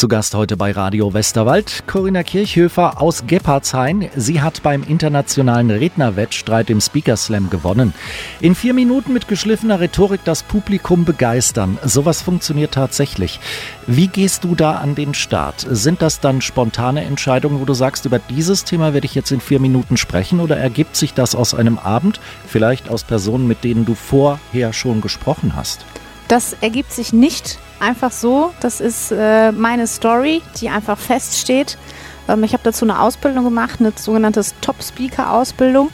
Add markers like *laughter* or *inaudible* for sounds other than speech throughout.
Zu Gast heute bei Radio Westerwald Corinna Kirchhöfer aus Geppardshain. Sie hat beim internationalen Rednerwettstreit im Speaker Slam gewonnen. In vier Minuten mit geschliffener Rhetorik das Publikum begeistern. Sowas funktioniert tatsächlich. Wie gehst du da an den Start? Sind das dann spontane Entscheidungen, wo du sagst, über dieses Thema werde ich jetzt in vier Minuten sprechen oder ergibt sich das aus einem Abend, vielleicht aus Personen, mit denen du vorher schon gesprochen hast? Das ergibt sich nicht einfach so. Das ist äh, meine Story, die einfach feststeht. Ähm, ich habe dazu eine Ausbildung gemacht, eine sogenannte Top-Speaker-Ausbildung.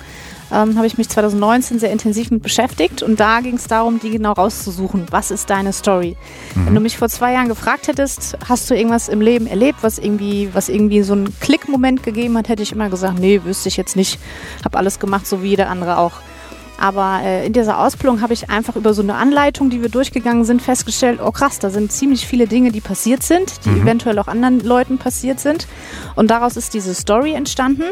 Ähm, habe ich mich 2019 sehr intensiv mit beschäftigt und da ging es darum, die genau rauszusuchen. Was ist deine Story? Mhm. Wenn du mich vor zwei Jahren gefragt hättest, hast du irgendwas im Leben erlebt, was irgendwie, was irgendwie so einen Klickmoment gegeben hat, hätte ich immer gesagt, nee, wüsste ich jetzt nicht. Habe alles gemacht, so wie jeder andere auch. Aber äh, in dieser Ausbildung habe ich einfach über so eine Anleitung, die wir durchgegangen sind, festgestellt, oh krass, da sind ziemlich viele Dinge, die passiert sind, die mhm. eventuell auch anderen Leuten passiert sind. Und daraus ist diese Story entstanden.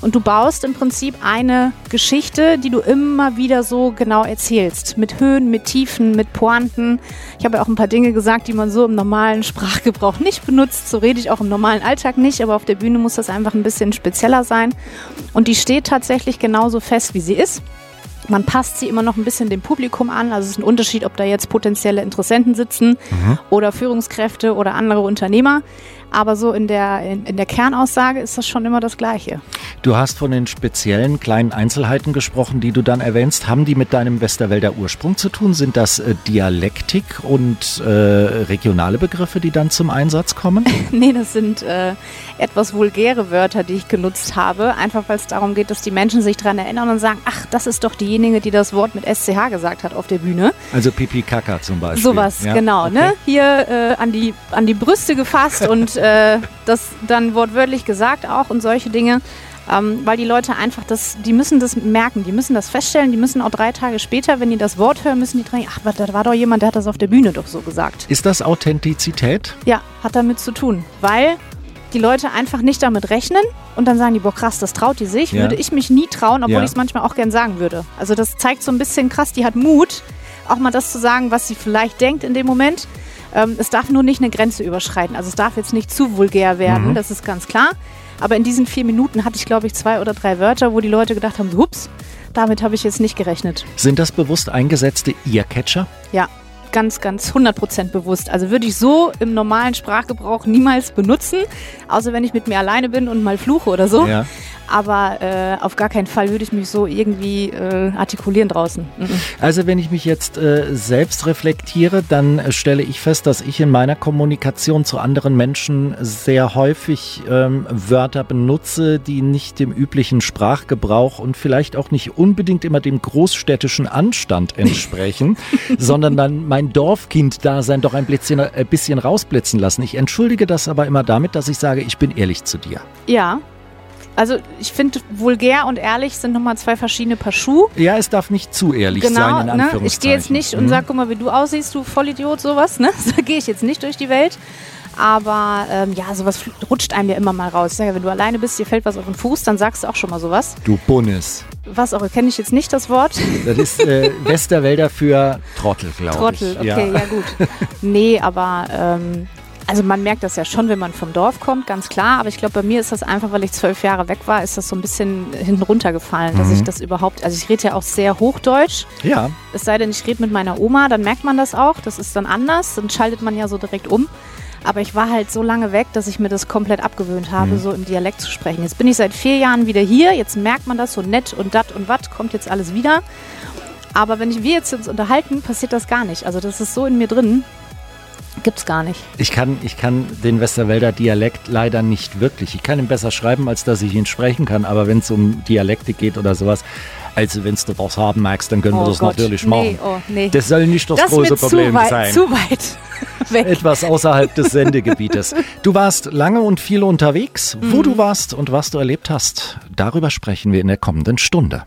Und du baust im Prinzip eine Geschichte, die du immer wieder so genau erzählst. Mit Höhen, mit Tiefen, mit Pointen. Ich habe ja auch ein paar Dinge gesagt, die man so im normalen Sprachgebrauch nicht benutzt. So rede ich auch im normalen Alltag nicht, aber auf der Bühne muss das einfach ein bisschen spezieller sein. Und die steht tatsächlich genauso fest, wie sie ist. Man passt sie immer noch ein bisschen dem Publikum an. Also es ist ein Unterschied, ob da jetzt potenzielle Interessenten sitzen mhm. oder Führungskräfte oder andere Unternehmer. Aber so in der, in, in, der Kernaussage ist das schon immer das Gleiche. Du hast von den speziellen kleinen Einzelheiten gesprochen, die du dann erwähnst. Haben die mit deinem Westerwälder Ursprung zu tun? Sind das äh, Dialektik und äh, regionale Begriffe, die dann zum Einsatz kommen? *laughs* nee, das sind äh, etwas vulgäre Wörter, die ich genutzt habe. Einfach weil es darum geht, dass die Menschen sich daran erinnern und sagen, ach, das ist doch diejenige, die das Wort mit SCH gesagt hat auf der Bühne. Also Pipi Kaka zum Beispiel. Sowas, ja? genau. Ne? Okay. Ne? Hier äh, an, die, an die Brüste gefasst und äh, das dann wortwörtlich gesagt auch und solche Dinge. Ähm, weil die Leute einfach das, die müssen das merken, die müssen das feststellen, die müssen auch drei Tage später, wenn die das Wort hören, müssen die dran, ach, da war doch jemand, der hat das auf der Bühne doch so gesagt. Ist das Authentizität? Ja, hat damit zu tun, weil die Leute einfach nicht damit rechnen und dann sagen die, boah krass, das traut die sich, ja. würde ich mich nie trauen, obwohl ja. ich es manchmal auch gern sagen würde. Also das zeigt so ein bisschen krass, die hat Mut, auch mal das zu sagen, was sie vielleicht denkt in dem Moment ähm, es darf nur nicht eine Grenze überschreiten. Also es darf jetzt nicht zu vulgär werden, mhm. das ist ganz klar. Aber in diesen vier Minuten hatte ich, glaube ich, zwei oder drei Wörter, wo die Leute gedacht haben, hups, damit habe ich jetzt nicht gerechnet. Sind das bewusst eingesetzte Earcatcher? Ja, ganz, ganz 100% bewusst. Also würde ich so im normalen Sprachgebrauch niemals benutzen, außer wenn ich mit mir alleine bin und mal fluche oder so. Ja aber äh, auf gar keinen Fall würde ich mich so irgendwie äh, artikulieren draußen. Mhm. Also wenn ich mich jetzt äh, selbst reflektiere, dann äh, stelle ich fest, dass ich in meiner Kommunikation zu anderen Menschen sehr häufig ähm, Wörter benutze, die nicht dem üblichen Sprachgebrauch und vielleicht auch nicht unbedingt immer dem großstädtischen Anstand entsprechen, *laughs* sondern dann mein Dorfkind-Dasein doch ein bisschen, ein äh, bisschen rausblitzen lassen. Ich entschuldige das aber immer damit, dass ich sage, ich bin ehrlich zu dir. Ja, also ich finde, vulgär und ehrlich sind nochmal zwei verschiedene Paar Schuhe. Ja, es darf nicht zu ehrlich genau, sein, in Anführungszeichen. Ne? Ich gehe jetzt nicht und mhm. sage, guck mal, wie du aussiehst, du Vollidiot, sowas. Ne? *laughs* So gehe ich jetzt nicht durch die Welt. Aber ähm, ja, sowas rutscht einem ja immer mal raus. Ja, wenn du alleine bist, dir fällt was auf den Fuß, dann sagst du auch schon mal sowas. Du Bunnes. Was auch, kenne ich jetzt nicht das Wort. *laughs* Das ist äh, Westerwälder für Trottel, glaube ich. Trottel, okay, ja. ja, gut. Nee, aber ähm, also man merkt das ja schon, wenn man vom Dorf kommt, ganz klar. Aber ich glaube, bei mir ist das einfach, weil ich zwölf Jahre weg war, ist das so ein bisschen hinten runtergefallen, dass mhm. ich das überhaupt, also ich rede ja auch sehr Hochdeutsch. Ja. Es sei denn, ich rede mit meiner Oma, dann merkt man das auch. Das ist dann anders, dann schaltet man ja so direkt um. Aber ich war halt so lange weg, dass ich mir das komplett abgewöhnt habe, mhm. so im Dialekt zu sprechen. Jetzt bin ich seit vier Jahren wieder hier. Jetzt merkt man das so nett und dat und wat kommt jetzt alles wieder. Aber wenn wir jetzt uns unterhalten, passiert das gar nicht. Also das ist so in mir drin. Gibt's gar nicht. Ich kann, ich kann den Westerwälder Dialekt leider nicht wirklich. Ich kann ihn besser schreiben, als dass ich ihn sprechen kann. Aber wenn es um Dialekte geht oder sowas, also wenn du was haben magst, dann können oh wir das Gott. natürlich machen. Nee, oh, nee. Das soll nicht das, das große Problem zu sein. Zu weit *laughs* weg. Etwas außerhalb des Sendegebietes. Du warst lange und viel unterwegs. Wo mhm. du warst und was du erlebt hast, darüber sprechen wir in der kommenden Stunde.